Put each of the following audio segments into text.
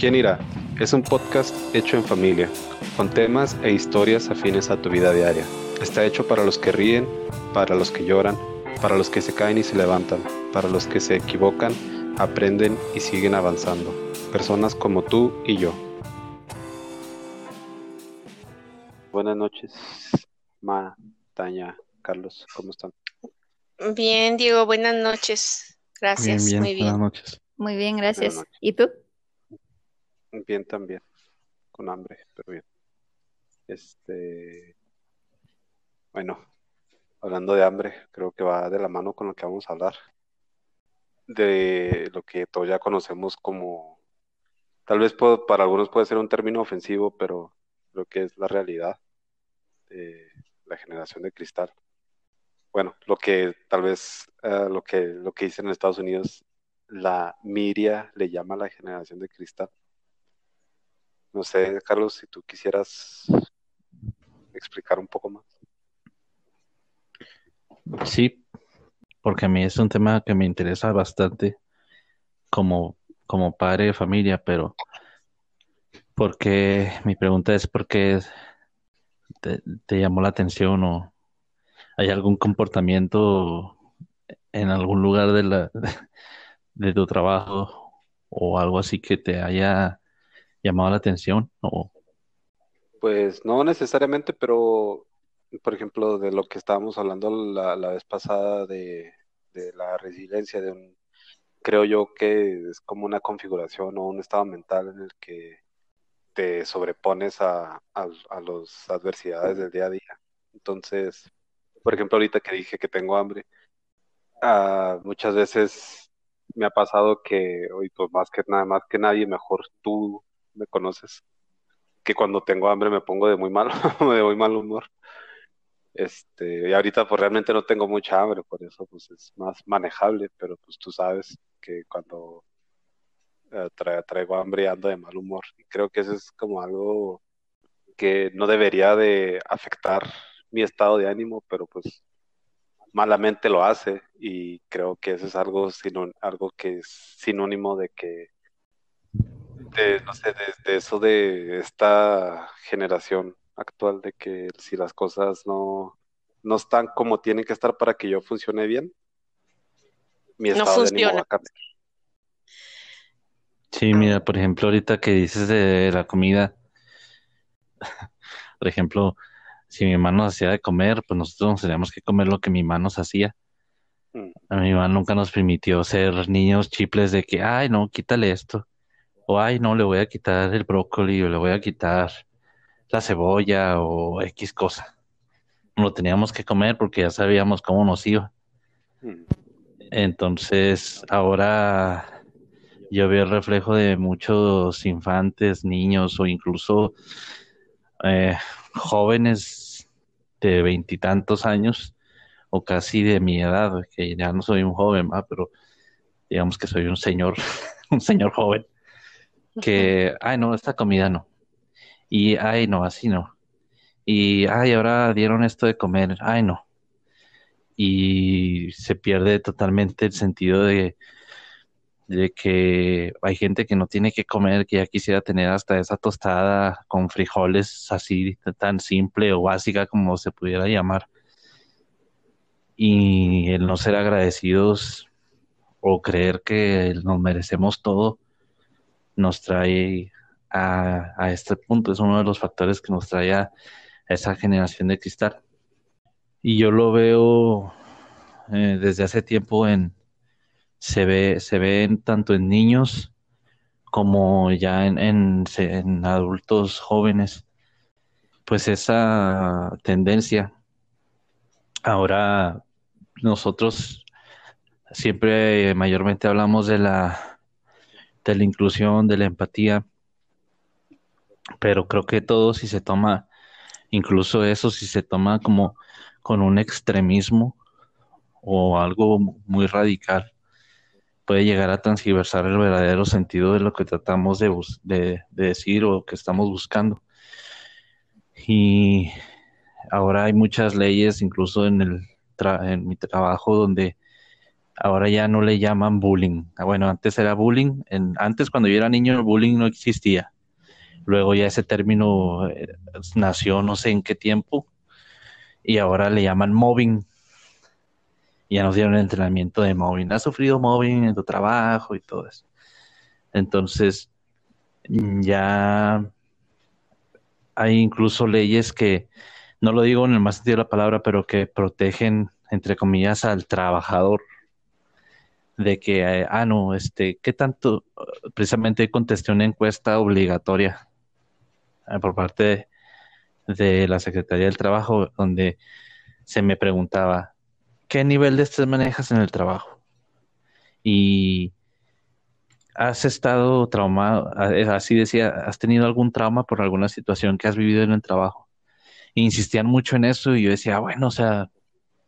¿Quién irá? Es un podcast hecho en familia, con temas e historias afines a tu vida diaria. Está hecho para los que ríen, para los que lloran, para los que se caen y se levantan, para los que se equivocan, aprenden y siguen avanzando. Personas como tú y yo. Buenas noches, Ma, Taña, Carlos, ¿cómo están? Bien, Diego, buenas noches. Gracias, Bien, bien, muy bien. buenas noches. Muy bien, gracias. ¿Y tú? Bien también, con hambre, pero bien. Este, bueno, hablando de hambre, creo que va de la mano con lo que vamos a hablar. De lo que todos ya conocemos como, tal vez puedo- para algunos puede ser un término ofensivo, pero creo que es la realidad de la generación de cristal. Bueno, lo que tal vez eh, lo que lo que dicen en Estados Unidos, la Miria le llama la generación de cristal. No sé, Carlos, si tú quisieras explicar un poco más. Sí, porque a mí es un tema que me interesa bastante como, como padre de familia, pero porque mi pregunta es por qué te, te llamó la atención o hay algún comportamiento en algún lugar de la, de tu trabajo o algo así que te haya llamado la atención o Pues no necesariamente, pero por ejemplo, de lo que estábamos hablando la, la vez pasada de, de la resiliencia, de un, creo yo que es como una configuración o un estado mental en el que te sobrepones a, a, a las adversidades del día a día. Entonces, por ejemplo, ahorita que dije que tengo hambre, ah, muchas veces me ha pasado que, hoy pues más que nada, más que nadie, mejor tú me conoces, que cuando tengo hambre me pongo de muy mal, de muy mal humor. Este, y ahorita pues realmente no tengo mucha hambre, por eso pues es más manejable, pero pues tú sabes que cuando eh, tra- traigo hambre ando de mal humor. Y creo que eso es como algo que no debería de afectar mi estado de ánimo, pero pues malamente lo hace y creo que eso es algo, sinó- algo que es sinónimo de que, de, no sé, de, de eso de esta generación actual, de que si las cosas no, no están como tienen que estar para que yo funcione bien, mi No estado de ánimo funciona. va a cambiar. Sí, mira, por ejemplo, ahorita que dices de la comida, por ejemplo, si mi hermano nos hacía de comer, pues nosotros nos teníamos que comer lo que mi hermano nos hacía. Mm. A mi mamá nunca nos permitió ser niños chiples de que, ay, no, quítale esto. O, ay, no, le voy a quitar el brócoli o le voy a quitar la cebolla o X cosa. Lo teníamos que comer porque ya sabíamos cómo nos iba. Mm. Entonces, ahora yo veo el reflejo de muchos infantes, niños o incluso eh, jóvenes de veintitantos años o casi de mi edad, que ya no soy un joven, ¿va? pero digamos que soy un señor, un señor joven, que, ay, no, esta comida no. Y, ay, no, así no. Y, ay, ahora dieron esto de comer, ay, no. Y se pierde totalmente el sentido de, de que hay gente que no tiene que comer, que ya quisiera tener hasta esa tostada con frijoles así tan simple o básica como se pudiera llamar. Y el no ser agradecidos o creer que nos merecemos todo nos trae a, a este punto. Es uno de los factores que nos trae a esa generación de cristal. Y yo lo veo eh, desde hace tiempo en se ve, se ve en- tanto en niños como ya en, en, adultos jóvenes, pues esa tendencia. Ahora nosotros siempre mayormente hablamos de la, de la inclusión, de la empatía, pero creo que todo si se toma, incluso eso si se toma como con un extremismo o algo muy radical, puede llegar a transgiversar el verdadero sentido de lo que tratamos de, decir o que estamos buscando. Y ahora hay muchas leyes, incluso en el tra- en mi trabajo, donde ahora ya no le llaman bullying. Ah, bueno, antes era bullying, antes cuando yo era niño el bullying no existía. Luego ya ese término eh, nació no sé en qué tiempo y ahora le llaman mobbing. Ya nos dieron el entrenamiento de mobbing. ¿Has sufrido mobbing en tu trabajo y todo eso? Entonces, ya hay incluso leyes que, no lo digo en el más sentido de la palabra, pero que protegen, entre comillas, al trabajador de que, eh, ah, no, este, ¿qué tanto? Precisamente contesté una encuesta obligatoria eh, por parte de, la Secretaría del Trabajo, donde se me preguntaba, ¿qué nivel de estrés manejas en el trabajo? Y has estado traumado, eh, así decía, has tenido algún trauma por alguna situación que has vivido en el trabajo. insistían mucho en eso y yo decía, bueno, o sea,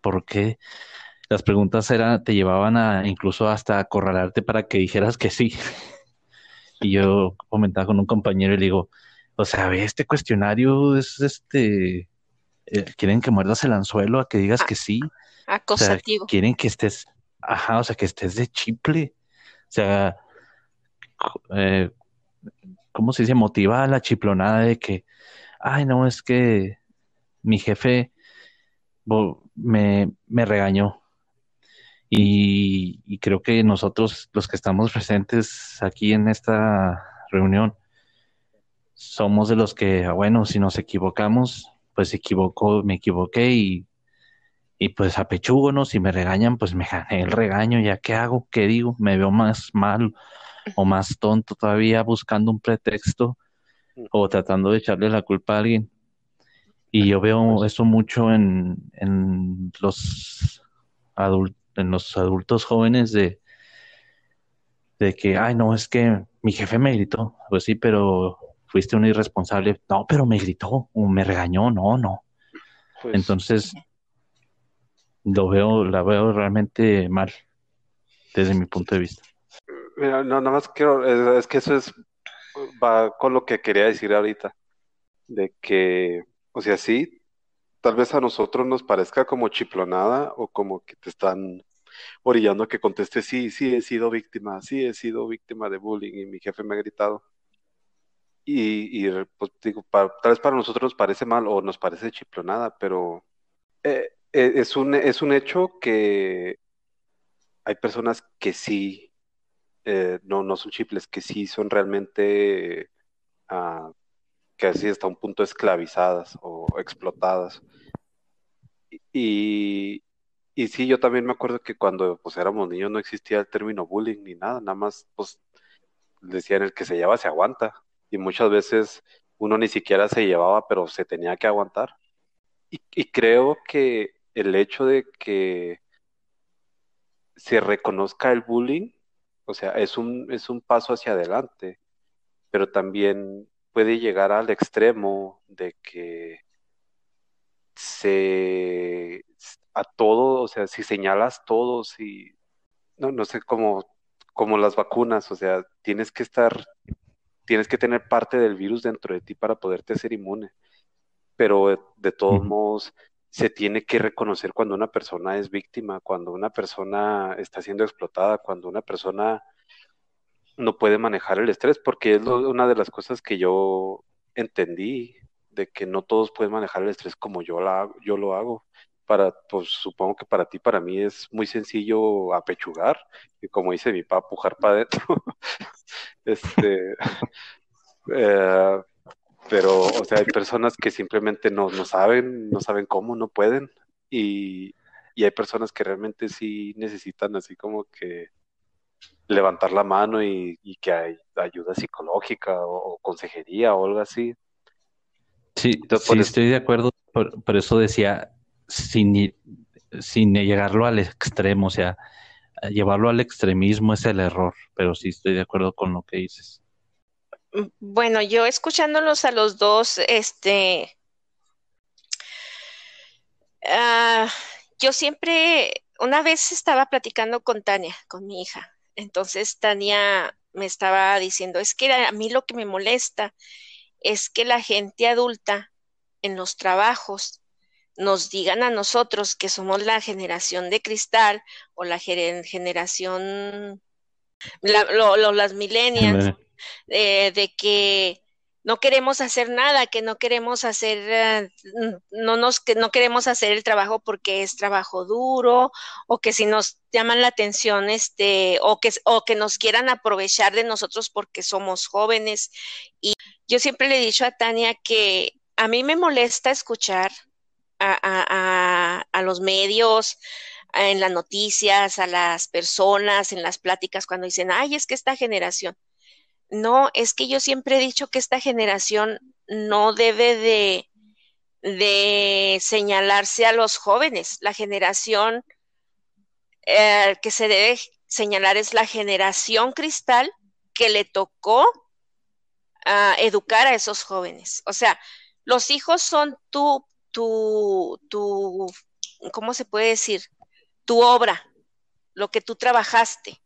¿por qué? Las preguntas eran, te llevaban a incluso hasta acorralarte para que dijeras que sí. y yo comentaba con un compañero y le digo, o sea, ve, este cuestionario es este, eh, quieren que muerdas el anzuelo a que digas ah, que sí. Acosativo. quieren que estés, ajá, o sea, que estés de chiple. O sea, eh, ¿cómo se dice? Motiva a la chiplonada de que, ay, no, es que mi jefe me, me regañó. Y, creo que nosotros, los que estamos presentes aquí en esta reunión, somos de los que, ah, bueno, si nos equivocamos, pues equivocó, me equivoqué y, y pues apechúgonos, si me regañan, pues me gané el regaño, ya qué hago, qué digo, me veo más mal o más tonto todavía buscando un pretexto o tratando de echarle la culpa a alguien. Y yo veo pues eso mucho en, en los adultos, en los adultos jóvenes de, de que, ay, no, es que mi jefe me gritó. Pues sí, pero fuiste un irresponsable. No, pero me gritó o me regañó. No, no. Pues Entonces, lo veo, la veo realmente mal desde mi punto de vista. Mira, no, nada más quiero, es, que eso es, va con lo que quería decir ahorita, de que, o sea, sí, tal vez a nosotros nos parezca como chiplonada o como que te están orillando a que conteste, sí, sí he sido víctima, sí he sido víctima de bullying y mi jefe me ha gritado. Y, pues digo, tal vez para nosotros nos parece mal o nos parece chiplonada, pero eh, eh, es, un, es un hecho que hay personas que sí eh, no, no son chiples, que sí son realmente, uh, que así hasta un punto esclavizadas o explotadas. Y, y sí, yo también me acuerdo que cuando pues éramos niños no existía el término bullying ni nada, nada más pues decían el que se lleva se aguanta. Y muchas veces uno ni siquiera se llevaba, pero se tenía que aguantar. Y, creo que el hecho de que se reconozca el bullying o sea, es un, es un paso hacia adelante, pero también puede llegar al extremo de que se a todo, o sea, si señalas todo, si no, no sé cómo, como las vacunas, o sea, tienes que estar, tienes que tener parte del virus dentro de ti para poderte hacer inmune. Pero de todos modos, se tiene que reconocer cuando una persona es víctima, cuando una persona está siendo explotada, cuando una persona no puede manejar el estrés, porque es una de las cosas que yo entendí, de que no todos pueden manejar el estrés como yo, la, yo lo hago. Para, pues supongo que para ti, para mí es muy sencillo apechugar, y como dice mi papá, pujar para adentro. este, eh, pero, o sea, hay personas que simplemente no, no saben, no saben cómo, no pueden, y, y hay personas que realmente sí necesitan así como que levantar la mano y, que hay ayuda psicológica o, consejería o algo así. Sí, sí estoy de acuerdo, por, eso decía, sin, sin llegarlo al extremo, o sea, llevarlo al extremismo es el error, pero sí estoy de acuerdo con lo que dices. Bueno, yo escuchándolos a los dos, este, uh, yo siempre, una vez estaba platicando con Tania, con mi hija. Entonces Tania me estaba diciendo, es que a mí lo que me molesta es que la gente adulta en los trabajos nos digan a nosotros que somos la generación de cristal o la generación, las millennials, eh, de que no queremos hacer nada, que no queremos hacer, eh, no nos, que no queremos hacer el trabajo porque es trabajo duro, o que si nos llaman la atención, este, o que, o que nos quieran aprovechar de nosotros porque somos jóvenes. Y yo siempre le he dicho a Tania que a mí me molesta escuchar a, a, a los medios, en las noticias, a las personas, en las pláticas, cuando dicen, ay, es que esta generación no, es que yo siempre he dicho que esta generación no debe de, señalarse a los jóvenes. La generación eh, que se debe señalar es la generación cristal que le tocó uh, educar a esos jóvenes. O sea, los hijos son tu, tu, tu, ¿cómo se puede decir? Tu obra, lo que tú trabajaste.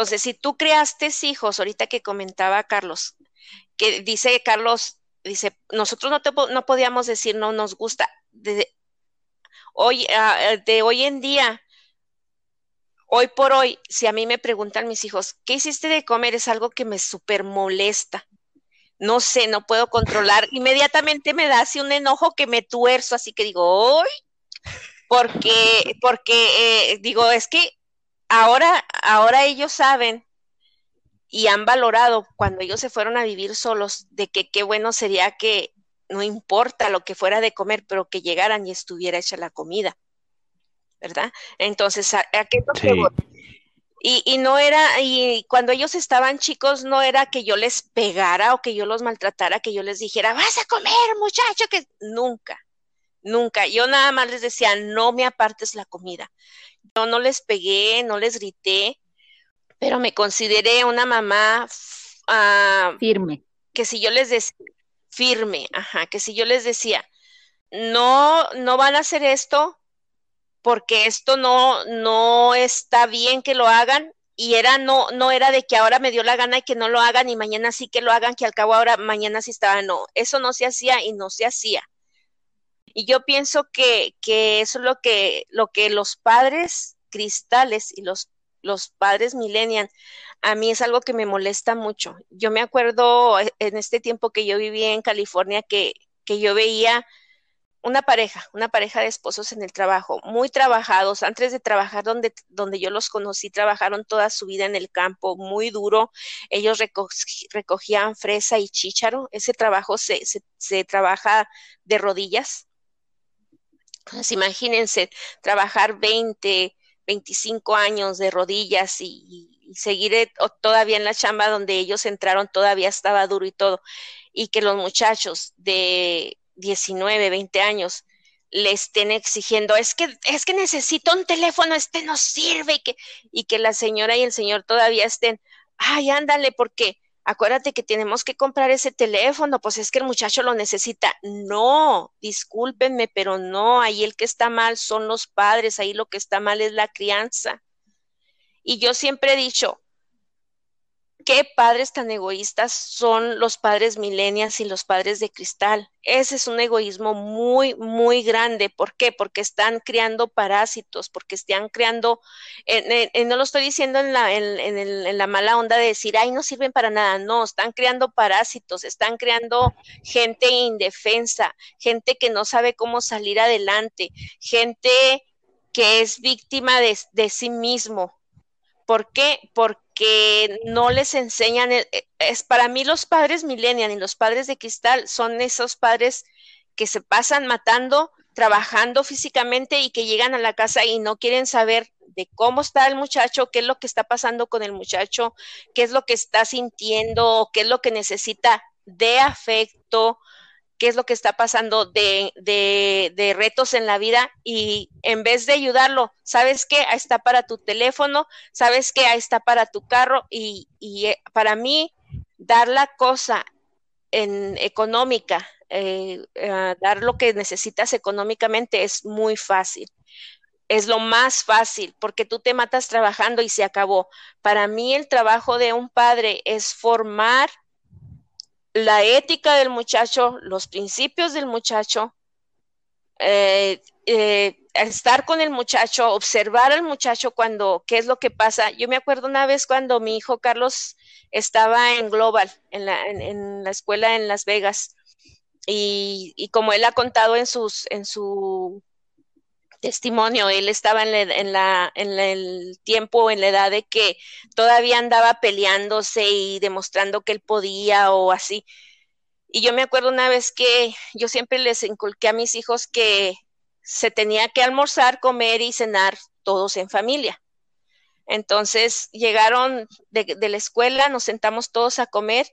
Entonces, si tú creaste hijos, ahorita que comentaba Carlos, que dice Carlos, dice, nosotros no, te, no podíamos decir no nos gusta. De hoy, ah, de hoy en día, hoy por hoy, si a mí me preguntan mis hijos, ¿qué hiciste de comer? Es algo que me súper molesta. No sé, no puedo controlar. Inmediatamente me da así un enojo que me tuerzo, así que digo, ¡ay! Porque, porque eh, digo, es que ahora, ahora ellos saben y han valorado cuando ellos se fueron a vivir solos de que qué bueno sería que no importa lo que fuera de comer, pero que llegaran y estuviera hecha la comida, ¿verdad? Entonces, ¿a, qué y, y, no era, y cuando ellos estaban chicos, no era que yo les pegara o que yo los maltratara, que yo les dijera, vas a comer, muchacho, que nunca, nunca. Yo nada más les decía, no me apartes la comida. Yo no les pegué, no les grité, pero me consideré una mamá uh, firme. Que si yo les decía, firme, ajá, que si yo les decía, no, no van a hacer esto porque esto no, no está bien que lo hagan, y era no no era de que ahora me dio la gana y que no lo hagan y mañana sí que lo hagan que al cabo ahora mañana sí estaba no eso no se hacía y no se hacía y yo pienso que, eso es lo que, lo que los padres cristales y los, los padres millennial, a mí es algo que me molesta mucho. Yo me acuerdo eh, en este tiempo que yo vivía en California que, que yo veía una pareja, una pareja de esposos en el trabajo, muy trabajados. Antes de trabajar donde, donde yo los conocí, trabajaron toda su vida en el campo, muy duro. Ellos recogían fresa y chícharo. Ese trabajo se, se, se trabaja de rodillas, pues imagínense trabajar 20, 25 años de rodillas y, seguir eh, todavía en la chamba donde ellos entraron, todavía estaba duro y todo, y que los muchachos de 19, 20 años le estén exigiendo, es que, es que necesito un teléfono, este no sirve, y que, y que la señora y el señor todavía estén, ay, ándale, porque acuérdate que tenemos que comprar ese teléfono, pues es que el muchacho lo necesita. No, discúlpenme, pero no, ahí el que está mal son los padres, ahí lo que está mal es la crianza. Y yo siempre he dicho, qué padres tan egoístas son los padres milenias y los padres de cristal. Ese es un egoísmo muy, muy grande. ¿Por qué? Porque están creando parásitos, porque están creando, no lo estoy diciendo en la, en, la mala onda de decir, ay, no sirven para nada. No, están creando parásitos, están creando gente indefensa, gente que no sabe cómo salir adelante, gente que es víctima de, de sí mismo. ¿Por qué? Porque que no les enseñan, eh, es para mí los padres millennial y los padres de cristal son esos padres que se pasan matando, trabajando físicamente y que llegan a la casa y no quieren saber de cómo está el muchacho, qué es lo que está pasando con el muchacho, qué es lo que está sintiendo, qué es lo que necesita de afecto, qué es lo que está pasando de, de, retos en la vida y en vez de ayudarlo, ¿sabes qué? Ahí está para tu teléfono, ¿sabes qué? Ahí está para tu carro y, y eh, para mí dar la cosa en económica, eh, eh, dar lo que necesitas económicamente es muy fácil. Es lo más fácil porque tú te matas trabajando y se acabó. Para mí el trabajo de un padre es formar la ética del muchacho, los principios del muchacho, eh, eh, estar con el muchacho, observar al muchacho cuando, qué es lo que pasa. Yo me acuerdo una vez cuando mi hijo Carlos estaba en Global, en la, en, la escuela en Las Vegas, y, y, como él ha contado en, sus, en su testimonio, él estaba en, la, en el tiempo, en la edad de que todavía andaba peleándose y demostrando que él podía o así. Y yo me acuerdo una vez que yo siempre les inculqué a mis hijos que se tenía que almorzar, comer y cenar todos en familia. Entonces llegaron de, la escuela, nos sentamos todos a comer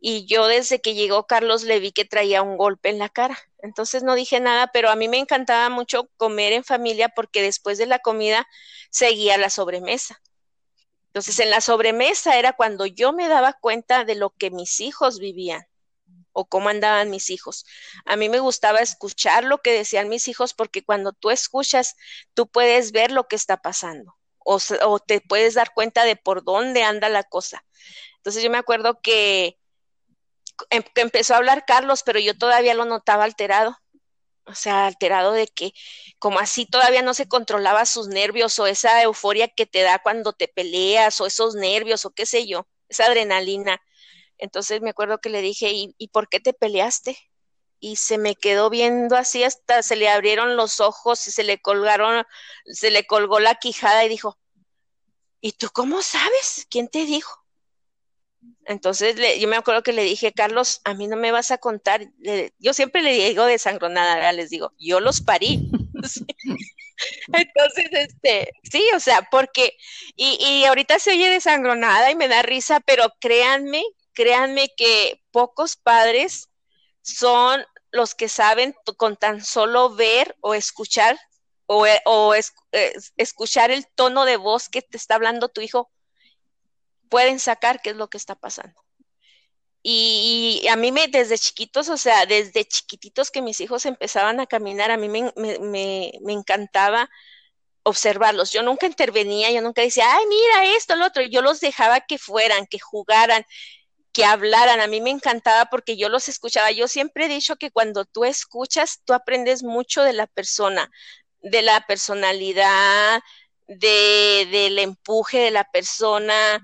y yo desde que llegó Carlos le vi que traía un golpe en la cara. Entonces no dije nada, pero a mí me encantaba mucho comer en familia porque después de la comida seguía la sobremesa. Entonces en la sobremesa era cuando yo me daba cuenta de lo que mis hijos vivían o cómo andaban mis hijos. A mí me gustaba escuchar lo que decían mis hijos porque cuando tú escuchas, tú puedes ver lo que está pasando o, te puedes dar cuenta de por dónde anda la cosa. Entonces yo me acuerdo que, em, empezó a hablar Carlos, pero yo todavía lo notaba alterado. O sea, alterado de que como así todavía no se controlaba sus nervios o esa euforia que te da cuando te peleas o esos nervios o qué sé yo, esa adrenalina entonces me acuerdo que le dije, ¿y, por qué te peleaste? Y se me quedó viendo así hasta se le abrieron los ojos y se le colgaron, se le colgó la quijada y dijo, ¿y tú cómo sabes? ¿Quién te dijo? Entonces yo me acuerdo que le dije, Carlos, a mí no me vas a contar. yo siempre le digo desangronada, les digo, yo los parí. Entonces, este, sí, o sea, porque, y, y ahorita se oye desangronada y me da risa, pero créanme créanme que pocos padres son los que saben con tan solo ver o escuchar o, eh, eh, escuchar el tono de voz que te está hablando tu hijo, pueden sacar qué es lo que está pasando. Y, a mí me, desde chiquitos, o sea, desde chiquititos que mis hijos empezaban a caminar, a mí me, me encantaba observarlos. Yo nunca intervenía, yo nunca decía, ay, mira esto, lo otro. Yo los dejaba que fueran, que jugaran que hablaran. A mí me encantaba porque yo los escuchaba. Yo siempre he dicho que cuando tú escuchas, tú aprendes mucho de la persona, de la personalidad, de, del empuje de la persona,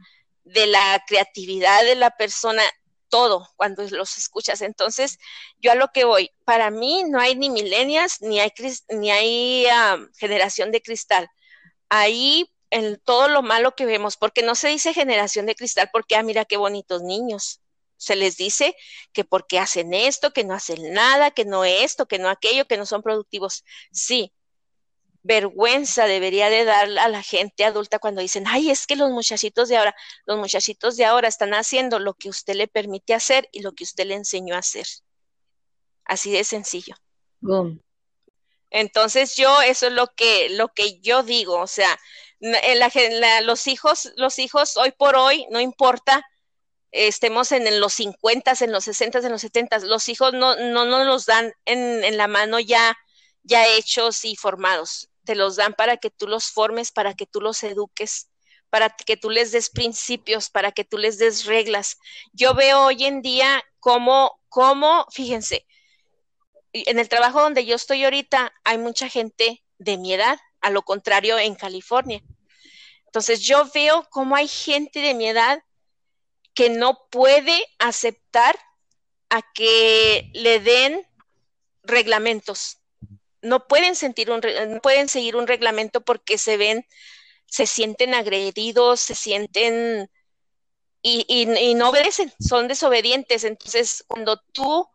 de la creatividad de la persona, todo cuando los escuchas. Entonces, yo a lo que voy, para mí no hay ni milenias, ni hay, ni hay generación de cristal. Ahí en todo lo malo que vemos, porque no se dice generación de cristal porque, ah, mira qué bonitos niños. Se les dice que porque hacen esto, que no hacen nada, que no esto, que no aquello, que no son productivos. Sí, vergüenza debería de dar a la gente adulta cuando dicen, ay, es que los muchachitos de ahora, los muchachitos de ahora están haciendo lo que usted le permite hacer y lo que usted le enseñó a hacer. Así de sencillo. Entonces yo, eso es lo que, lo que yo digo, o sea, la, los hijos, los hijos hoy por hoy, no importa, estemos en, los 50, en los 60, en los 70, los hijos no, no nos los dan en, en, la mano ya, ya hechos y formados. Te los dan para que tú los formes, para que tú los eduques, para que tú les des principios, para que tú les des reglas. Yo veo hoy en día cómo, cómo, fíjense, en el trabajo donde yo estoy ahorita hay mucha gente de mi edad a lo contrario en California. Entonces yo veo cómo hay gente de mi edad que no puede aceptar a que le den reglamentos. No pueden sentir un, no pueden seguir un reglamento porque se ven, se sienten agredidos, se sienten y, y no obedecen, son desobedientes. Entonces, cuando tú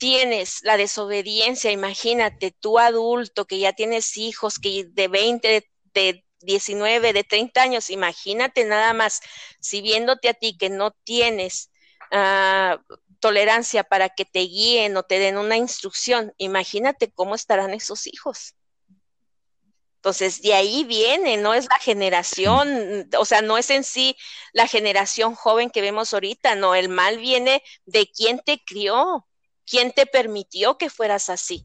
tienes la desobediencia, imagínate, tú adulto que ya tienes hijos que de 20, de, 19, de 30 años, imagínate nada más, si viéndote a ti que no tienes ah, tolerancia para que te guíen o te den una instrucción, imagínate cómo estarán esos hijos. Entonces, de ahí viene, no es la generación, o sea, no es en sí la generación joven que vemos ahorita, no, el mal viene de quien te crió, ¿Quién te permitió que fueras así?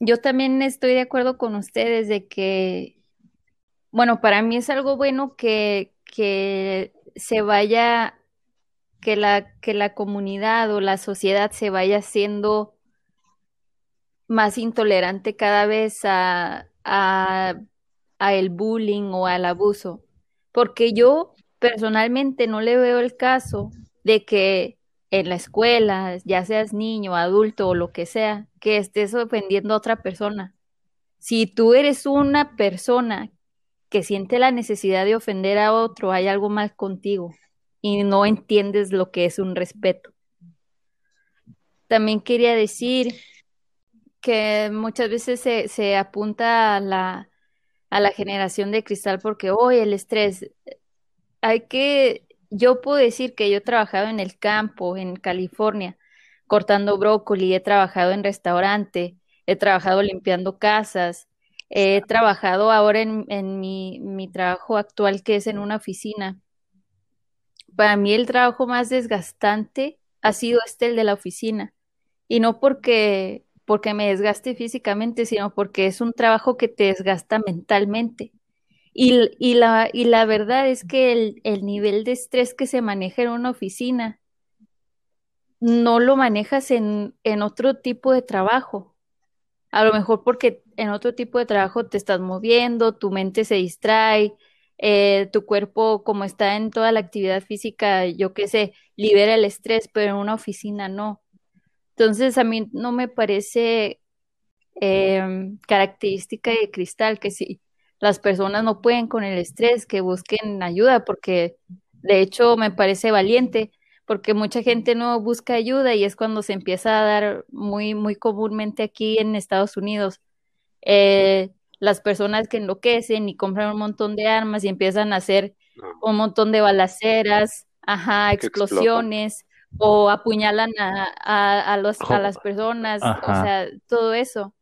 Yo también estoy de acuerdo con ustedes de que, bueno, para mí es algo bueno que, que se vaya, que la, que la comunidad o la sociedad se vaya haciendo más intolerante cada vez a, a el bullying o al abuso, porque yo personalmente no le veo el caso de que en la escuela, ya seas niño, adulto o lo que sea, que estés ofendiendo a otra persona. Si tú eres una persona que siente la necesidad de ofender a otro, hay algo mal contigo y no entiendes lo que es un respeto. También quería decir que muchas veces se, apunta a la, a la generación de cristal porque hoy el estrés, hay que, yo puedo decir que yo he trabajado en el campo, en California, cortando brócoli, he trabajado en restaurante, he trabajado limpiando casas, he trabajado ahora en, en mi, mi trabajo actual que es en una oficina. Para mí el trabajo más desgastante ha sido este, el de la oficina. Y no porque porque me desgaste físicamente, sino porque es un trabajo que te desgasta mentalmente. Y, y, la, y la verdad es que el, el, nivel de estrés que se maneja en una oficina no lo manejas en, en otro tipo de trabajo. A lo mejor porque en otro tipo de trabajo te estás moviendo, tu mente se distrae, eh, tu cuerpo, como está en toda la actividad física, yo qué sé, libera el estrés, pero en una oficina no. Entonces, a mí no me parece em, característica de cristal que si las personas no pueden con el estrés, que busquen ayuda, porque de hecho me parece valiente, porque mucha gente no busca ayuda y es cuando se empieza a dar muy, muy comúnmente aquí en Estados Unidos. Eh, las personas que enloquecen y compran un montón de armas y empiezan a hacer un montón de balaceras, ajá, explosiones o apuñalan a, a, los, a las personas, o sea, todo eso.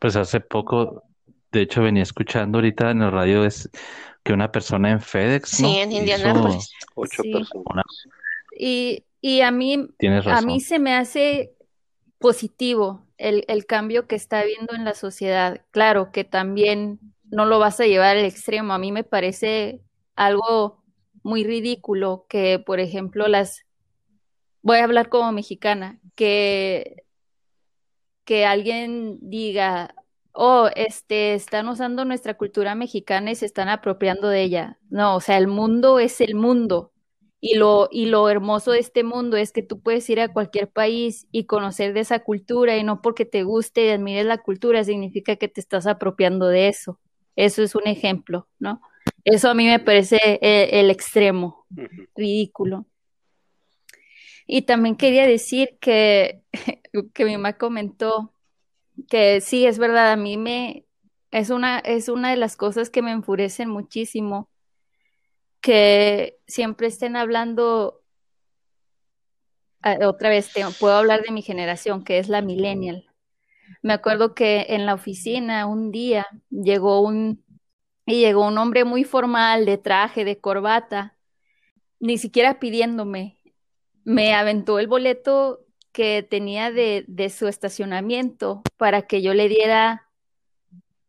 Pues hace poco, de hecho venía escuchando ahorita en el radio es que una persona en FedEx, Sí, en Indianápolis. Ocho personas. Y, y a mí, a mí se me hace positivo el, el cambio que está habiendo en la sociedad. Claro que también no lo vas a llevar al extremo. A mí me parece algo muy ridículo que, por ejemplo, las voy a hablar como mexicana, que, que alguien diga, oh, este, están usando nuestra cultura mexicana y se están apropiando de ella. No, o sea, el mundo es el mundo. Y lo, y lo hermoso de este mundo es que tú puedes ir a cualquier país y conocer de esa cultura y no porque te guste y admires la cultura significa que te estás apropiando de eso. Eso es un ejemplo, ¿no? Eso a mí me parece el, eh, el extremo, ridículo. Y también quería decir que, que mi mamá comentó que sí, es verdad, a mí me, es una, es una de las cosas que me enfurecen muchísimo, que siempre estén hablando, ah, otra vez, puedo hablar de mi generación, que es la millennial. Me acuerdo que en la oficina un día llegó un, y llegó un hombre muy formal, de traje, de corbata, ni siquiera pidiéndome, me aventó el boleto que tenía de, su estacionamiento para que yo le diera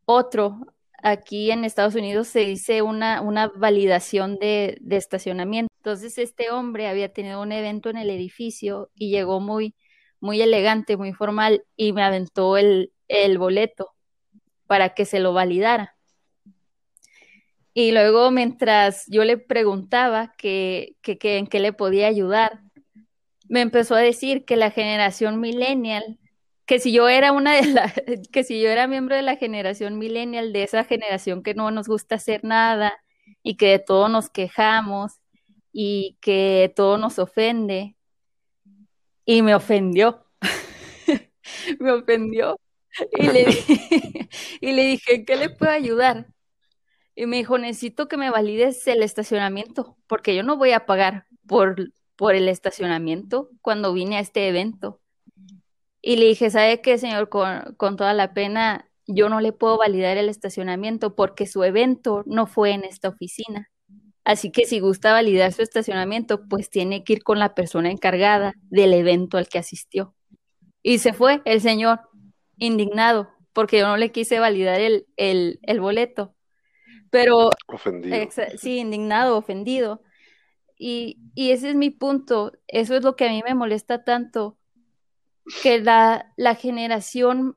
otro. Aquí en Estados Unidos se dice una, una validación de, estacionamiento. Entonces este hombre había tenido un evento en el edificio y llegó muy, muy elegante, muy formal y me aventó el, el boleto para que se lo validara. Y luego mientras yo le preguntaba que en qué le podía ayudar, me empezó a decir que la generación millennial, que si yo era una de las, que si yo era miembro de la generación millennial, de esa generación que no nos gusta hacer nada y que de todo nos quejamos y que todo nos ofende. Y me ofendió. me ofendió. Y le, y le dije, ¿qué le puedo ayudar? Y me dijo, necesito que me valides el estacionamiento, porque yo no voy a pagar por por el estacionamiento cuando vine a este evento. Y le dije, ¿sabe qué, señor? Con, toda la pena, yo no le puedo validar el estacionamiento porque su evento no fue en esta oficina. Así que si gusta validar su estacionamiento, pues tiene que ir con la persona encargada del evento al que asistió. Y se fue el señor, indignado, porque yo no le quise validar el, el, el boleto. Pero... Ofendido. Sí, indignado, ofendido. Y, ese es mi punto, eso es lo que a mí me molesta tanto, que la, la generación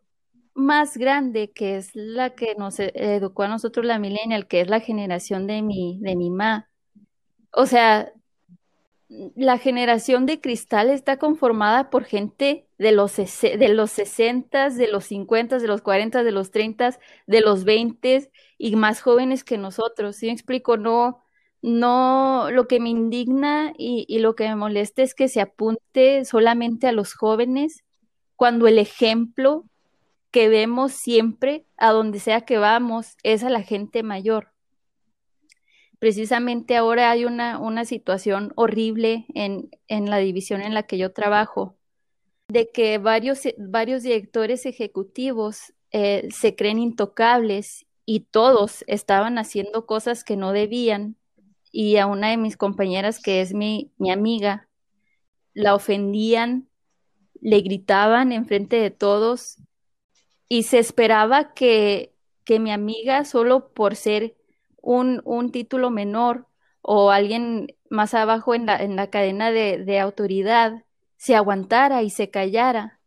más grande, que es la que nos e-, educó a nosotros la millennial, que es la generación de mi, de mi ma. O sea, la generación de cristal está conformada por gente de los, de los 60, de los 50, de los 40, de los 30, de los 20 y más jóvenes que nosotros. ¿Sí me explico? No, no, lo que me indigna y, lo que me molesta es que se apunte solamente a los jóvenes cuando el ejemplo que vemos siempre, a donde sea que vamos, es a la gente mayor. Precisamente ahora hay una, una situación horrible en, en, la división en la que yo trabajo, de que varios, varios directores ejecutivos eh, se creen intocables y todos estaban haciendo cosas que no debían. Y a una de mis compañeras, que es mi, mi amiga, la ofendían, le gritaban enfrente de todos y se esperaba que, que mi amiga, solo por ser un, un, título menor o alguien más abajo en la, en la cadena de, de autoridad, se aguantara y se callara.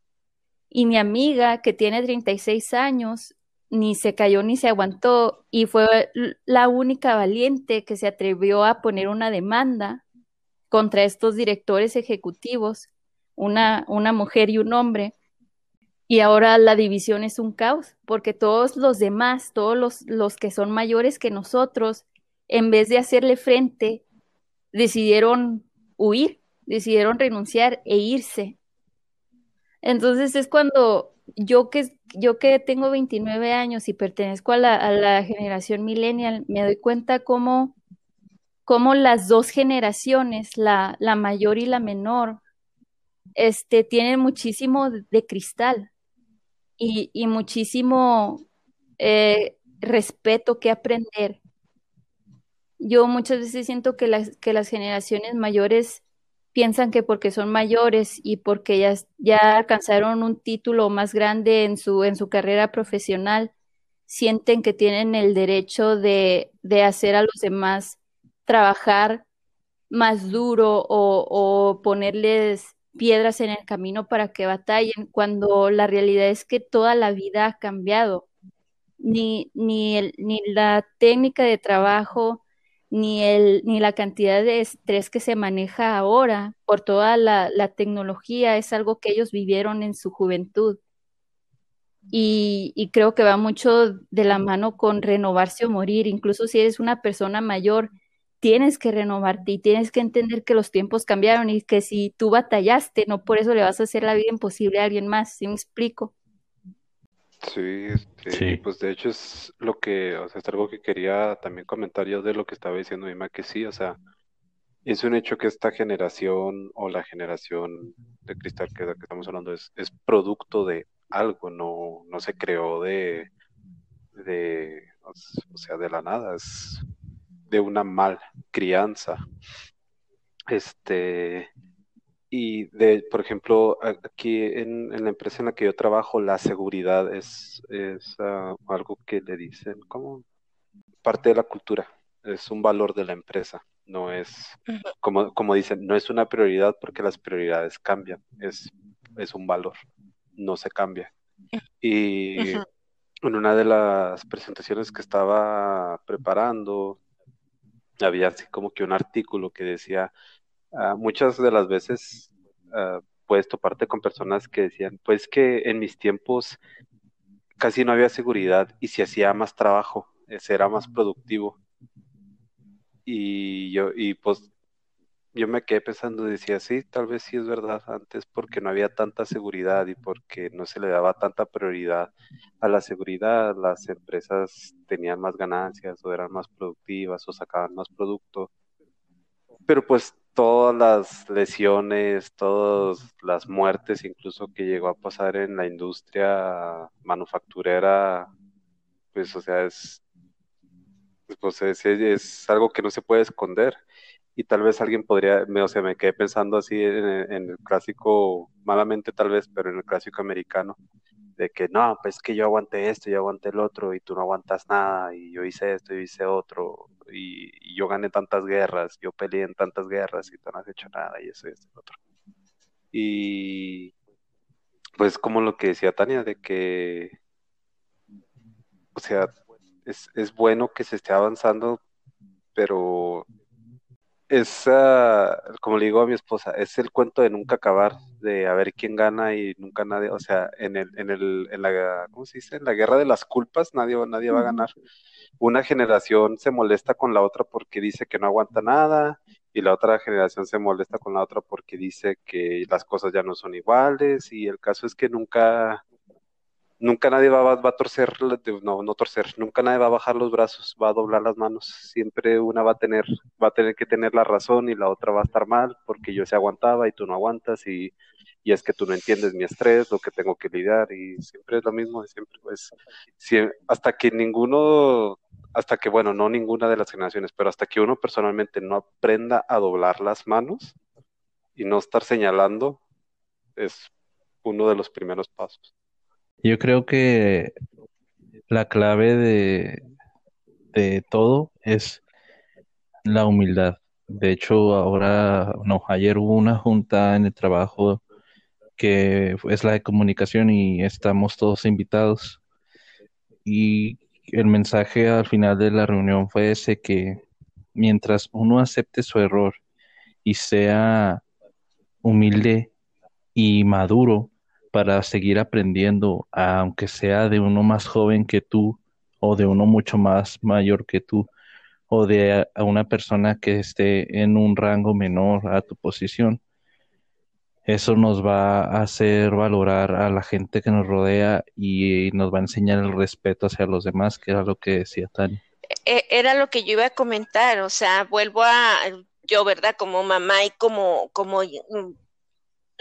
Y mi amiga, que tiene 36 años, ni se cayó ni se aguantó y fue la única valiente que se atrevió a poner una demanda contra estos directores ejecutivos, una, una mujer y un hombre, y ahora la división es un caos, porque todos los demás, todos los, los que son mayores que nosotros, en vez de hacerle frente, decidieron huir, decidieron renunciar e irse. Entonces es cuando yo que, yo que tengo 29 años y pertenezco a la, generación millennial, me doy cuenta cómo, cómo las dos generaciones, la, la mayor y la menor, este, tienen muchísimo de cristal y, muchísimo eh, respeto que aprender. Yo muchas veces siento que las, que las generaciones mayores piensan que porque son mayores y porque ya, ya alcanzaron un título más grande en su, en su carrera profesional, sienten que tienen el derecho de, de hacer a los demás trabajar más duro o, o ponerles piedras en el camino para que batallen, cuando la realidad es que toda la vida ha cambiado. Ni, ni, el, ni la técnica de trabajo, ni, el, ni la cantidad de estrés que se maneja ahora por toda la, la tecnología es algo que ellos vivieron en su juventud. Y, y, creo que va mucho de la mano con renovarse o morir, incluso si eres una persona mayor, tienes que renovarte y tienes que entender que los tiempos cambiaron y que si tú batallaste, no por eso le vas a hacer la vida imposible a alguien más, ¿sí me explico? Sí, este, pues de hecho es lo que, o sea, es algo que quería también comentar yo de lo que estaba diciendo Ima, que sí, o sea, es un hecho que esta generación o la generación de cristal que, que estamos hablando es, es producto de algo, no, no se creó de, de, o sea, de la nada, es de una mal crianza. Este, y de, por ejemplo, aquí en, la empresa en la que yo trabajo, la seguridad es, es ah, algo que le dicen como parte de la cultura, es un valor de la empresa, no es, como, como dicen, no es una prioridad porque las prioridades cambian, es, es un valor, no se cambia. Y en una de las presentaciones que estaba preparando, había así como que un artículo que decía, ah, muchas de las veces uh, puedes toparte con personas que decían, pues que en mis tiempos casi no había seguridad y si hacía más trabajo, era más productivo. Y yo, y pues yo me quedé pensando, decía, sí, tal vez sí es verdad antes porque no había tanta seguridad y porque no se le daba tanta prioridad a la seguridad, las empresas tenían más ganancias o eran más productivas o sacaban más producto. Pero pues todas las lesiones, todas las muertes incluso que llegó a pasar en la industria manufacturera, pues o sea, es, pues es, algo que no se puede esconder. Y tal vez alguien podría, o sea, me quedé pensando así en, el clásico, malamente tal vez, pero en el clásico americano, de que no, pues que yo aguanté esto, yo aguanté el otro, y tú no aguantas nada, y yo hice esto, yo hice otro, y, yo gané tantas guerras, yo peleé en tantas guerras, y tú no has hecho nada, y eso y esto y otro. Y pues como lo que decía Tania, de que o sea, es, es bueno que se esté avanzando, pero es, como le digo a mi esposa, es el cuento de nunca acabar, de a ver quién gana y nunca nadie, o sea, en el, en el, en la, ¿cómo se dice? En la guerra de las culpas, nadie, nadie va a ganar. Una generación se molesta con la otra porque dice que no aguanta nada, y la otra generación se molesta con la otra porque dice que las cosas ya no son iguales, y el caso es que nunca, nunca nadie va, a torcer, no, no torcer, nunca nadie va a bajar los brazos, va a doblar las manos, siempre una va a tener, va a tener que tener la razón y la otra va a estar mal porque yo se aguantaba y tú no aguantas y, y es que tú no entiendes mi estrés, lo que tengo que lidiar y siempre es lo mismo, siempre pues, hasta que ninguno, hasta que bueno, no ninguna de las generaciones, pero hasta que uno personalmente no aprenda a doblar las manos y no estar señalando, es uno de los primeros pasos. Yo creo que la clave de, de todo es la humildad. De hecho, ahora, no, ayer hubo una junta en el trabajo que es la de comunicación y estamos todos invitados. Y el mensaje al final de la reunión fue ese que mientras uno acepte su error y sea humilde y maduro, para seguir aprendiendo, aunque sea de uno más joven que tú o de uno mucho más mayor que tú o de una persona que esté en un rango menor a tu posición. Eso nos va a hacer valorar a la gente que nos rodea y nos va a enseñar el respeto hacia los demás, que era lo que decía Tani. E, era lo que yo iba a comentar, o sea, vuelvo a yo, ¿verdad? Como mamá y como, como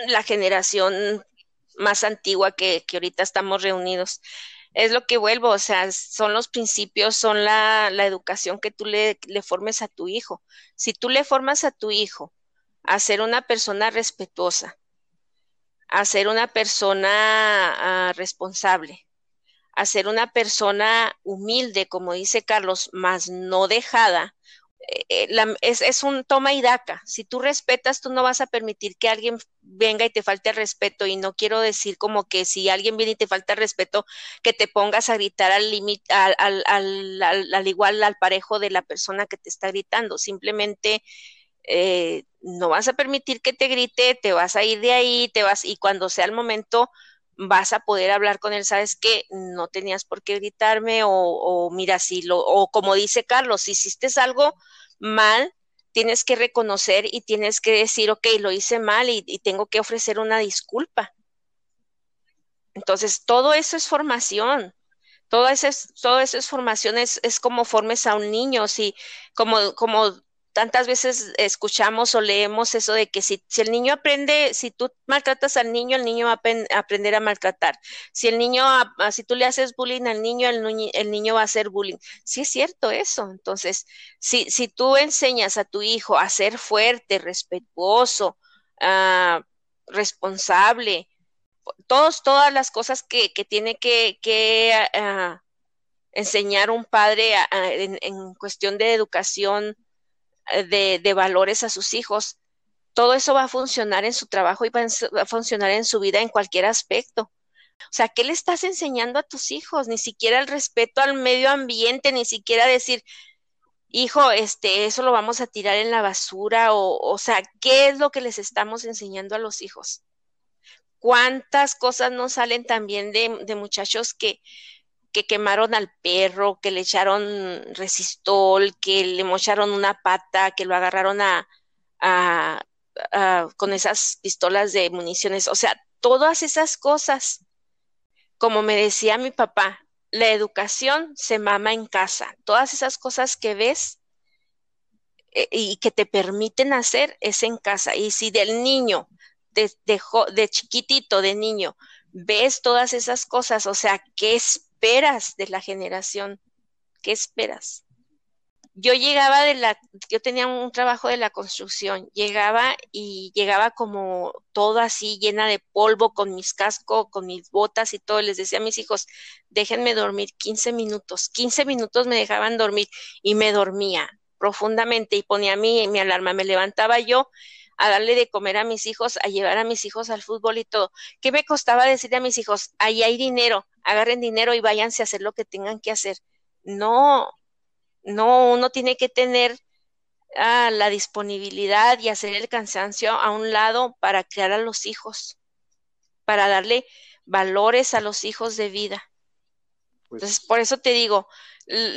la generación más antigua que, que ahorita estamos reunidos. Es lo que vuelvo, o sea, son los principios, son la, la educación que tú le, le formes a tu hijo. Si tú le formas a tu hijo a ser una persona respetuosa, a ser una persona ah, responsable, a ser una persona humilde, como dice Carlos, más no dejada, eh, es, un toma y daca. Si tú respetas, tú no vas a permitir que alguien venga y te falte respeto. Y no quiero decir como que si alguien viene y te falta respeto, que te pongas a gritar al límite, al, al, al, igual al parejo de la persona que te está gritando. Simplemente eh, no vas a permitir que te grite, te vas a ir de ahí, te vas, y cuando sea el momento, vas a poder hablar con él, sabes que no tenías por qué gritarme o, mira, si lo, o como dice Carlos, si hiciste algo mal, tienes que reconocer y tienes que decir, ok, lo hice mal y, tengo que ofrecer una disculpa. Entonces, todo eso es formación. Todo eso es, todo eso es formación, es, es como formes a un niño, si como, como tantas veces escuchamos o leemos eso de que si, si, el niño aprende, si tú maltratas al niño, el niño va a aprender a maltratar. Si el niño, si tú le haces bullying al niño, el, el niño va a hacer bullying. Sí es cierto eso. Entonces, si, si tú enseñas a tu hijo a ser fuerte, respetuoso, uh, responsable, todos, todas las cosas que, que tiene que, uh, enseñar un padre en, en cuestión de educación, de, de, valores a sus hijos, todo eso va a funcionar en su trabajo y va a funcionar en su vida en cualquier aspecto. O sea, ¿qué le estás enseñando a tus hijos? Ni siquiera el respeto al medio ambiente, ni siquiera decir, hijo, este, eso lo vamos a tirar en la basura, o, o sea, ¿qué es lo que les estamos enseñando a los hijos? ¿Cuántas cosas no salen también de muchachos que, que quemaron al perro, que le echaron resistol, que le mocharon una pata, que lo agarraron a, con esas pistolas de municiones. O sea, todas esas cosas, como me decía mi papá, la educación se mama en casa. Todas esas cosas que ves eh, y que te permiten hacer es en casa. Y si del niño, de, de chiquitito, de niño, ves todas esas cosas, o sea, ¿qué es esperas de la generación? ¿Qué esperas? Yo llegaba de la, yo tenía un trabajo de la construcción, llegaba y llegaba como todo así llena de polvo con mis cascos, con mis botas y todo. Les decía a mis hijos, déjenme dormir 15 minutos. 15 minutos me dejaban dormir y me dormía profundamente y ponía mi, mi alarma. Me levantaba yo a darle de comer a mis hijos, a llevar a mis hijos al fútbol y todo. ¿Qué me costaba decirle a mis hijos, ahí hay dinero, agarren dinero y váyanse a hacer lo que tengan que hacer? No, no, uno tiene que tener ah, la disponibilidad y hacer el cansancio a un lado para criar a los hijos, para darle valores a los hijos de vida. Pues Entonces, por eso te digo,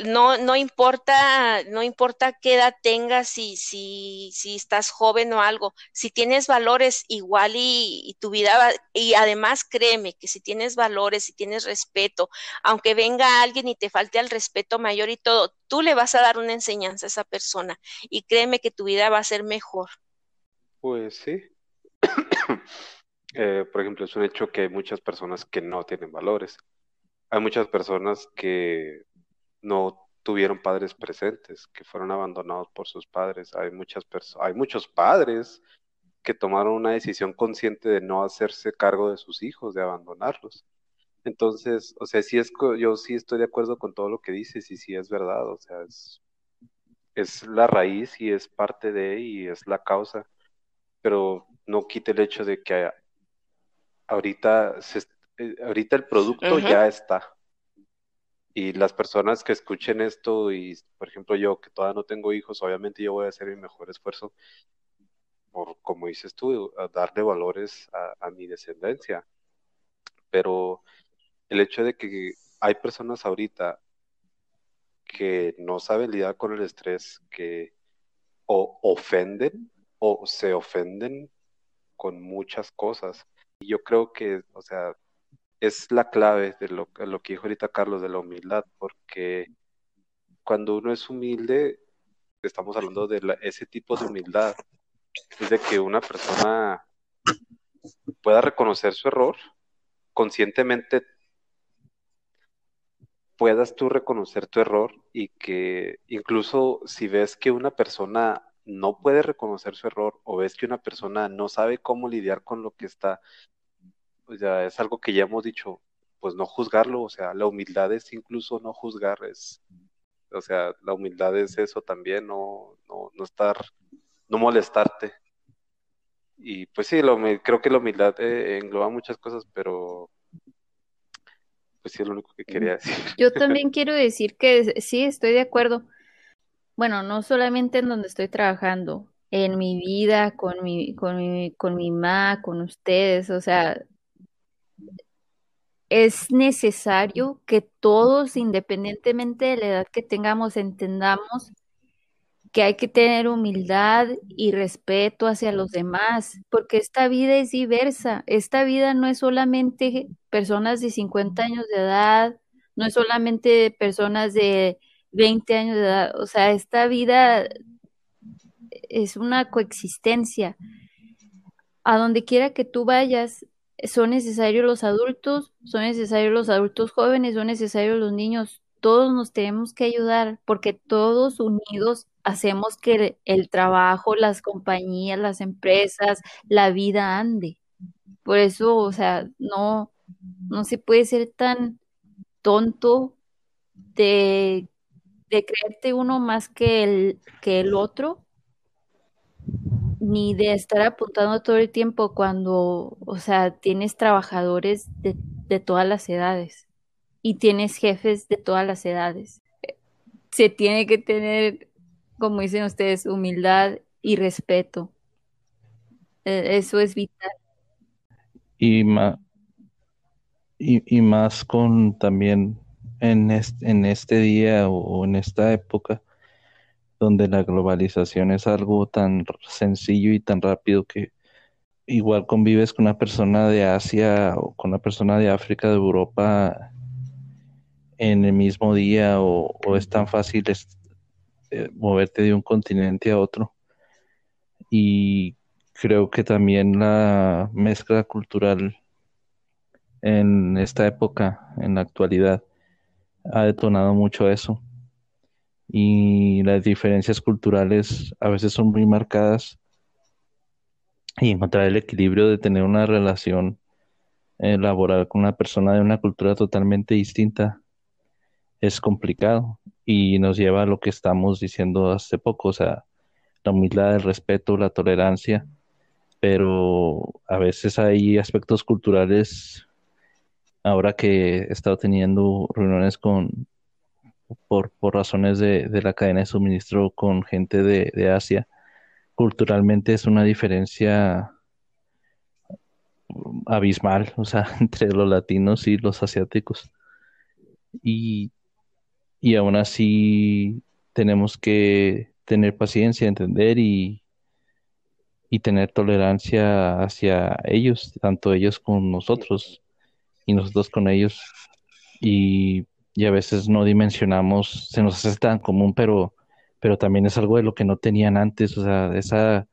no, no importa, no importa qué edad tengas, si, si, si estás joven o algo, si tienes valores igual y, tu vida va, y además créeme que si tienes valores, si tienes respeto, aunque venga alguien y te falte al respeto mayor y todo, tú le vas a dar una enseñanza a esa persona y créeme que tu vida va a ser mejor. Pues sí. Eh, por ejemplo, es un hecho que hay muchas personas que no tienen valores. Hay muchas personas que no tuvieron padres presentes, que fueron abandonados por sus padres. Hay muchas hay muchos padres que tomaron una decisión consciente de no hacerse cargo de sus hijos, de abandonarlos. Entonces, o sea, sí es, yo sí estoy de acuerdo con todo lo que dices y sí es verdad, o sea, es, es la raíz y es parte de y es la causa, pero no quite el hecho de que ahorita, se, eh, ahorita el producto ya está y las personas que escuchen esto y, por ejemplo, yo que todavía no tengo hijos, obviamente yo voy a hacer mi mejor esfuerzo por, como dices tú, darle valores a, mi descendencia. Pero el hecho de que hay personas ahorita que no saben lidiar con el estrés, que o ofenden o se ofenden con muchas cosas. Y yo creo que, o sea, es la clave de lo, lo que dijo ahorita Carlos de la humildad, porque cuando uno es humilde, estamos hablando de ese tipo de humildad, es de que una persona pueda reconocer su error, conscientemente puedas tú reconocer tu error y que incluso si ves que una persona no puede reconocer su error o ves que una persona no sabe cómo lidiar con lo que está o sea, es algo que ya hemos dicho, pues no juzgarlo, o sea, la humildad es incluso no juzgar, es, o sea, la humildad es eso también, no, no, no estar, no molestarte. Y pues sí, lo, creo que la humildad eh, engloba muchas cosas, pero pues sí es lo único que quería decir. Yo también quiero decir que sí, estoy de acuerdo. Bueno, no solamente en donde estoy trabajando, en mi vida, con mi, con mi, con mi ma, con ustedes, o sea, es necesario que todos, independientemente de la edad que tengamos, entendamos que hay que tener humildad y respeto hacia los demás, porque esta vida es diversa. Esta vida no es solamente personas de 50 años de edad, no es solamente personas de 20 años de edad, o sea, esta vida es una coexistencia. A donde quiera que tú vayas, son necesarios los adultos, son necesarios los adultos jóvenes, son necesarios los niños. Todos nos tenemos que ayudar porque todos unidos hacemos que el, trabajo, las compañías, las empresas, la vida ande. Por eso, o sea, no, no se puede ser tan tonto de, de creerte uno más que el, que el otro ni de estar apuntando todo el tiempo cuando, o sea, tienes trabajadores de, todas las edades y tienes jefes de todas las edades. Se tiene que tener, como dicen ustedes, humildad y respeto. E, eso es vital. Y, y, más con también en este, en este día o en esta época donde la globalización es algo tan sencillo y tan rápido que igual convives con una persona de Asia o con una persona de África, de Europa en el mismo día o, es tan fácil eh, moverte de un continente a otro. Y creo que también la mezcla cultural en esta época, en la actualidad, ha detonado mucho eso y las diferencias culturales a veces son muy marcadas y encontrar el equilibrio de tener una relación eh, laboral con una persona de una cultura totalmente distinta es complicado y nos lleva a lo que estamos diciendo hace poco, o sea, la humildad, el respeto, la tolerancia pero a veces hay aspectos culturales, ahora que he estado teniendo reuniones con, por, razones de, la cadena de suministro con gente de, Asia, culturalmente es una diferencia abismal, o sea, entre los latinos y los asiáticos. Y, y aún así tenemos que tener paciencia, entender y, y tener tolerancia hacia ellos, tanto ellos con nosotros y nosotros con ellos. Y, a veces no dimensionamos, se nos hace tan común, pero, pero también es algo de lo que no tenían antes, o sea, esa,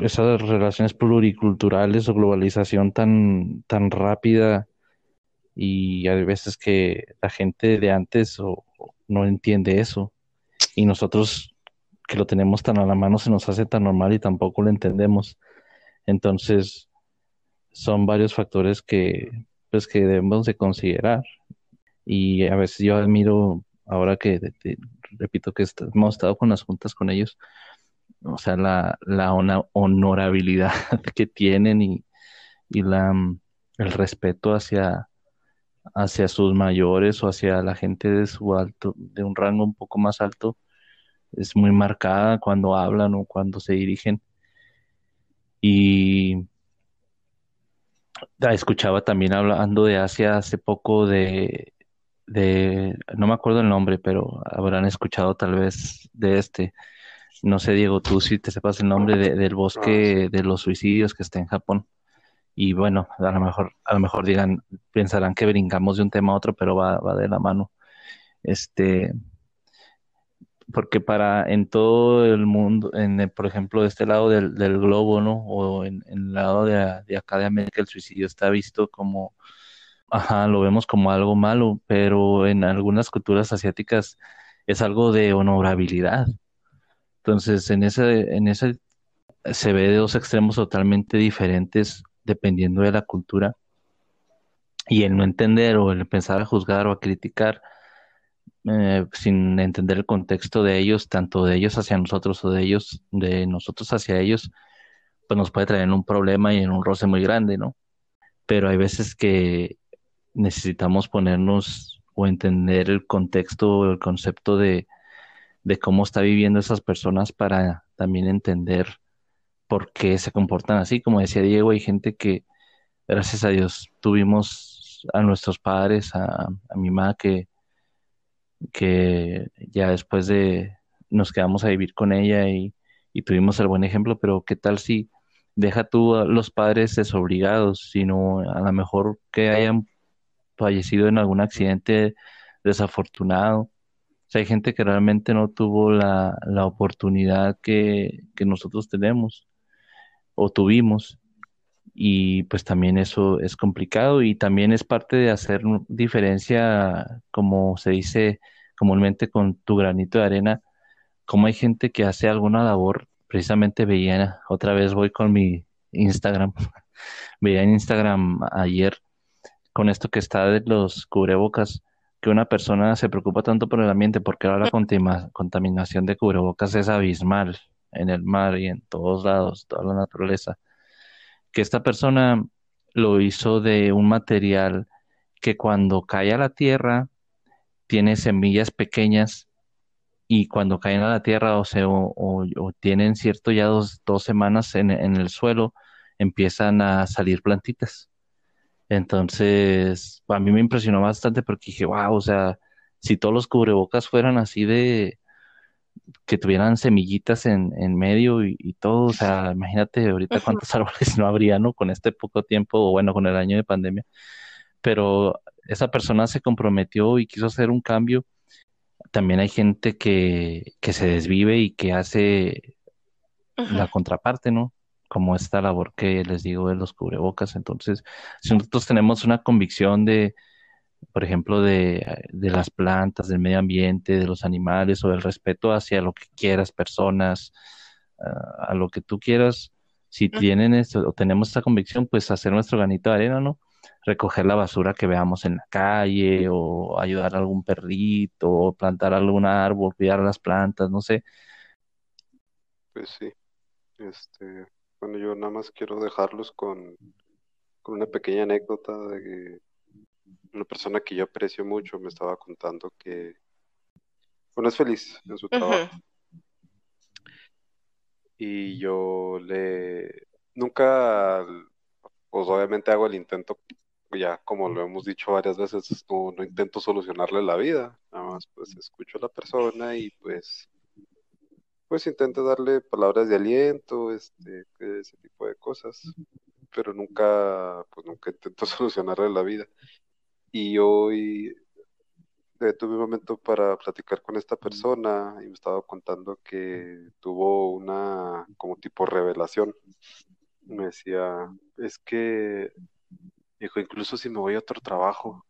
esas relaciones pluriculturales o globalización tan, tan rápida y hay veces que la gente de antes no entiende eso y nosotros que lo tenemos tan a la mano se nos hace tan normal y tampoco lo entendemos. Entonces, son varios factores que, pues, que debemos de considerar. Y a veces yo admiro, ahora que repito que hemos estado con las juntas con ellos, o sea, la, la honorabilidad que tienen y, y la, el respeto hacia, hacia sus mayores o hacia la gente de su alto, de un rango un poco más alto, es muy marcada cuando hablan o cuando se dirigen. Y escuchaba también hablando de Asia hace poco de, de, no me acuerdo el nombre, pero habrán escuchado tal vez de este. No sé, Diego, tú si te sepas el nombre del bosque de los suicidios que está en Japón. Y bueno, a lo mejor, a lo mejor digan, pensarán que brincamos de un tema a otro, pero va, va de la mano. Este, porque para en todo el mundo, en por ejemplo, de este lado del, globo, ¿no? O en, el lado de, de, acá de América, el suicidio está visto como, ajá, lo vemos como algo malo, pero en algunas culturas asiáticas es algo de honorabilidad. Entonces, en ese, en ese se ve de dos extremos totalmente diferentes dependiendo de la cultura. Y el no entender o el pensar a juzgar o a criticar eh, sin entender el contexto de ellos, tanto de ellos hacia nosotros o de ellos, de nosotros hacia ellos, pues nos puede traer un problema y en un roce muy grande, ¿no? Pero hay veces que necesitamos ponernos o entender el contexto o el concepto de, de cómo está viviendo esas personas para también entender por qué se comportan así. Como decía Diego, hay gente que, gracias a Dios, tuvimos a nuestros padres, a, a mi mamá que que ya después de nos quedamos a vivir con ella y, tuvimos el buen ejemplo, pero ¿qué tal si deja tú a los padres desobligados, sino a lo mejor que hayan fallecido en algún accidente desafortunado? O sea, hay gente que realmente no tuvo la, la oportunidad que, que nosotros tenemos o tuvimos y pues también eso es complicado y también es parte de hacer diferencia, como se dice comúnmente con tu granito de arena, como hay gente que hace alguna labor, precisamente veía, otra vez voy con mi Instagram, veía en Instagram ayer con esto que está de los cubrebocas, que una persona se preocupa tanto por el ambiente porque ahora la contaminación de cubrebocas es abismal en el mar y en todos lados, toda la naturaleza que esta persona lo hizo de un material que cuando cae a la tierra tiene semillas pequeñas y cuando caen a la tierra o, tienen cierto ya dos, semanas en, el suelo, empiezan a salir plantitas. Entonces, a mí me impresionó bastante porque dije, wow, o sea, si todos los cubrebocas fueran así de, que tuvieran semillitas en, en medio y, todo, o sea, imagínate ahorita cuántos árboles no habría, ¿no? Con este poco tiempo, o bueno, con el año de pandemia. Pero esa persona se comprometió y quiso hacer un cambio. También hay gente que, que se desvive y que hace la contraparte, ¿no? Como esta labor que les digo de los cubrebocas. Entonces, si nosotros tenemos una convicción de, por ejemplo, de, las plantas, del medio ambiente, de los animales o del respeto hacia lo que quieras, personas, a lo que tú quieras. Si tienen esto o tenemos esta convicción, pues hacer nuestro granito de arena, ¿no? Recoger la basura que veamos en la calle o ayudar a algún perrito o plantar algún árbol, cuidar las plantas, no sé. Pues sí. Este, bueno, yo nada más quiero dejarlos con, con una pequeña anécdota de que una persona que yo aprecio mucho me estaba contando que bueno, es feliz en su trabajo. Y yo le nunca, pues obviamente hago el intento, ya como lo hemos dicho varias veces, no, no intento solucionarle la vida, nada más pues escucho a la persona y pues pues intento darle palabras de aliento, este, ese tipo de cosas, pero nunca, pues nunca intento solucionarle la vida. Y hoy eh, tuve un momento para platicar con esta persona y me estaba contando que tuvo una como tipo revelación. Me decía, es que, dijo, incluso si me voy a otro trabajo,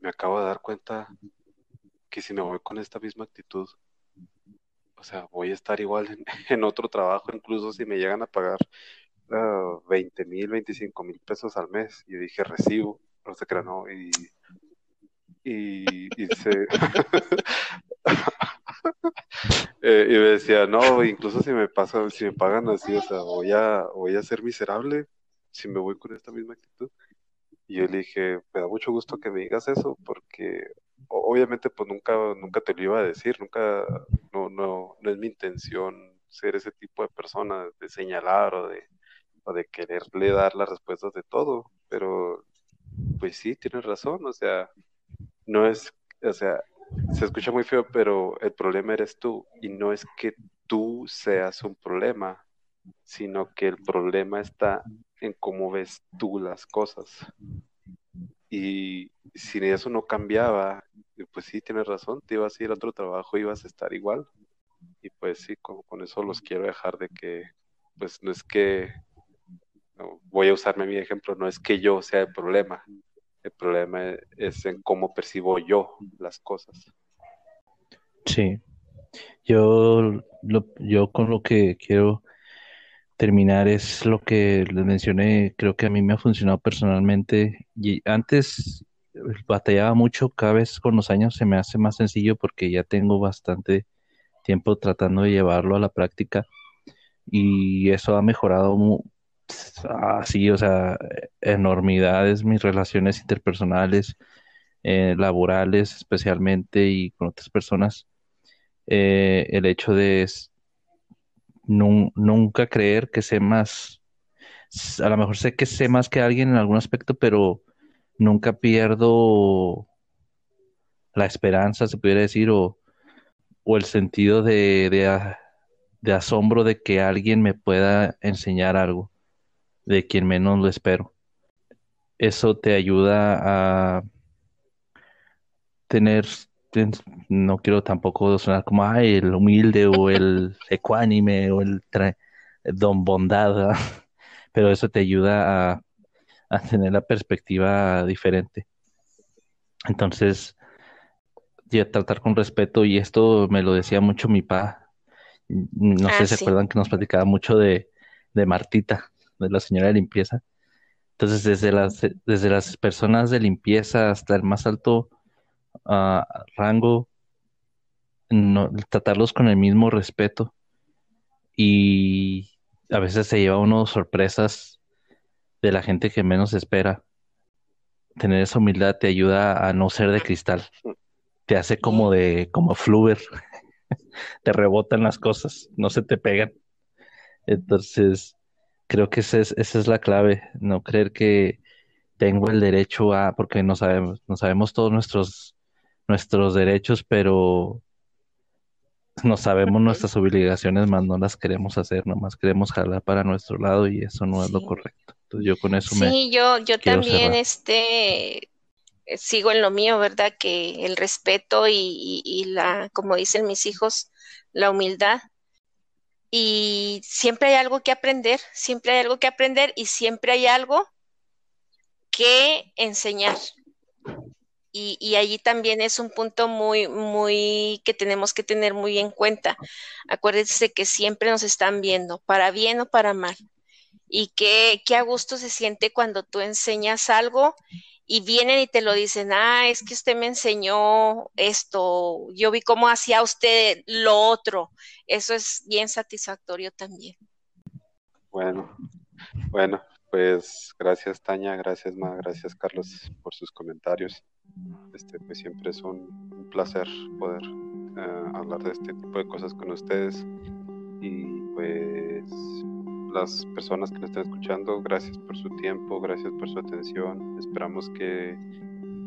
me acabo de dar cuenta que si me voy con esta misma actitud, o sea, voy a estar igual en, otro trabajo, incluso si me llegan a pagar 20 ah, mil, 25 mil pesos al mes. Y dije, recibo, no sé qué no, y, y, y se... Eh, y me decía, no, incluso si me pasa, si me pagan así, o sea, voy a, voy a ser miserable si me voy con esta misma actitud. Y yo le dije, me da mucho gusto que me digas eso, porque obviamente pues nunca, nunca te lo iba a decir, nunca, no, no, no es mi intención ser ese tipo de persona, de señalar o de, o de quererle dar las respuestas de todo, pero pues sí, tienes razón, o sea, no es, o sea, se escucha muy feo, pero el problema eres tú y no es que tú seas un problema, sino que el problema está en cómo ves tú las cosas. Y si eso no cambiaba, pues sí, tienes razón, te ibas a ir a otro trabajo, ibas a estar igual. Y pues sí, con, eso los quiero dejar de que, pues no es que, voy a usarme mi ejemplo, no es que yo sea el problema, el problema es en cómo percibo yo las cosas. Sí, yo, yo con lo que quiero terminar es lo que les mencioné, creo que a mí me ha funcionado personalmente y antes batallaba mucho, cada vez con los años se me hace más sencillo porque ya tengo bastante tiempo tratando de llevarlo a la práctica y eso ha mejorado así, o sea, enormidades mis relaciones interpersonales, eh, laborales especialmente y con otras personas. Eh, el hecho de nunca creer que sé más. A lo mejor sé que sé más que alguien en algún aspecto, pero nunca pierdo la esperanza, se pudiera decir, o, el sentido de, de, asombro de que alguien me pueda enseñar algo de quien menos lo espero. Eso te ayuda a tener no quiero tampoco sonar como Ay, el humilde o el ecuánime o el don bondad, pero eso te ayuda a, tener la perspectiva diferente. Entonces, ya tratar con respeto, y esto me lo decía mucho mi pa. No sé si ah, se acuerdan que nos platicaba mucho de, de Martita, la señora de limpieza. Entonces, desde las, desde las personas de limpieza hasta el más alto rango, no, tratarlos con el mismo respeto y a veces se lleva uno sorpresas de la gente que menos espera. Tener esa humildad te ayuda a no ser de cristal. Te hace como de, como fluver. te rebotan las cosas, no se te pegan. Entonces, creo que esa es, esa es la clave, no creer que tengo el derecho a, porque no sabemos, no sabemos todos nuestros nuestros derechos, pero no sabemos nuestras obligaciones, más no las queremos hacer, nomás queremos jalar para nuestro lado y eso no es lo correcto. Entonces yo con eso me... Sí, yo, yo también este, sigo en lo mío, ¿verdad? Que el respeto y, y la, como dicen mis hijos, la humildad. Y siempre hay algo que aprender, siempre hay algo que aprender y siempre hay algo que enseñar. Y, allí también es un punto muy, muy que tenemos que tener muy en cuenta. Acuérdense que siempre nos están viendo, para bien o para mal. Y que, a gusto se siente cuando tú enseñas algo y vienen y te lo dicen, ah, es que usted me enseñó esto, yo vi cómo hacía usted lo otro. Eso es bien satisfactorio también. Bueno, bueno, pues gracias Tania, gracias Ma, gracias Carlos por sus comentarios. Este, pues siempre es un, placer poder eh, hablar de este tipo de cosas con ustedes y pues las personas que nos están escuchando, gracias por su tiempo, gracias por su atención. Esperamos que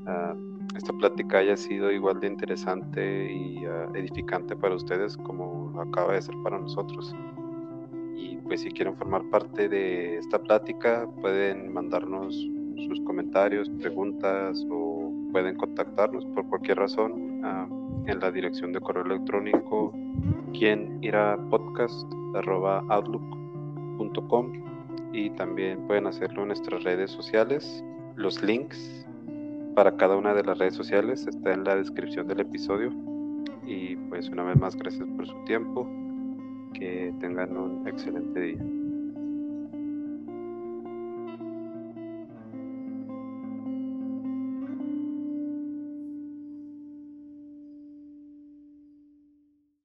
ah, esta plática haya sido igual de interesante y ah, edificante para ustedes como acaba de ser para nosotros. Y pues si quieren formar parte de esta plática, pueden mandarnos sus comentarios, preguntas o pueden contactarnos por cualquier razón ah, en la dirección de correo electrónico quien irá podcast outlook y también pueden hacerlo en nuestras redes sociales. Los links para cada una de las redes sociales está en la descripción del episodio. Y pues una vez más gracias por su tiempo. Que tengan un excelente día.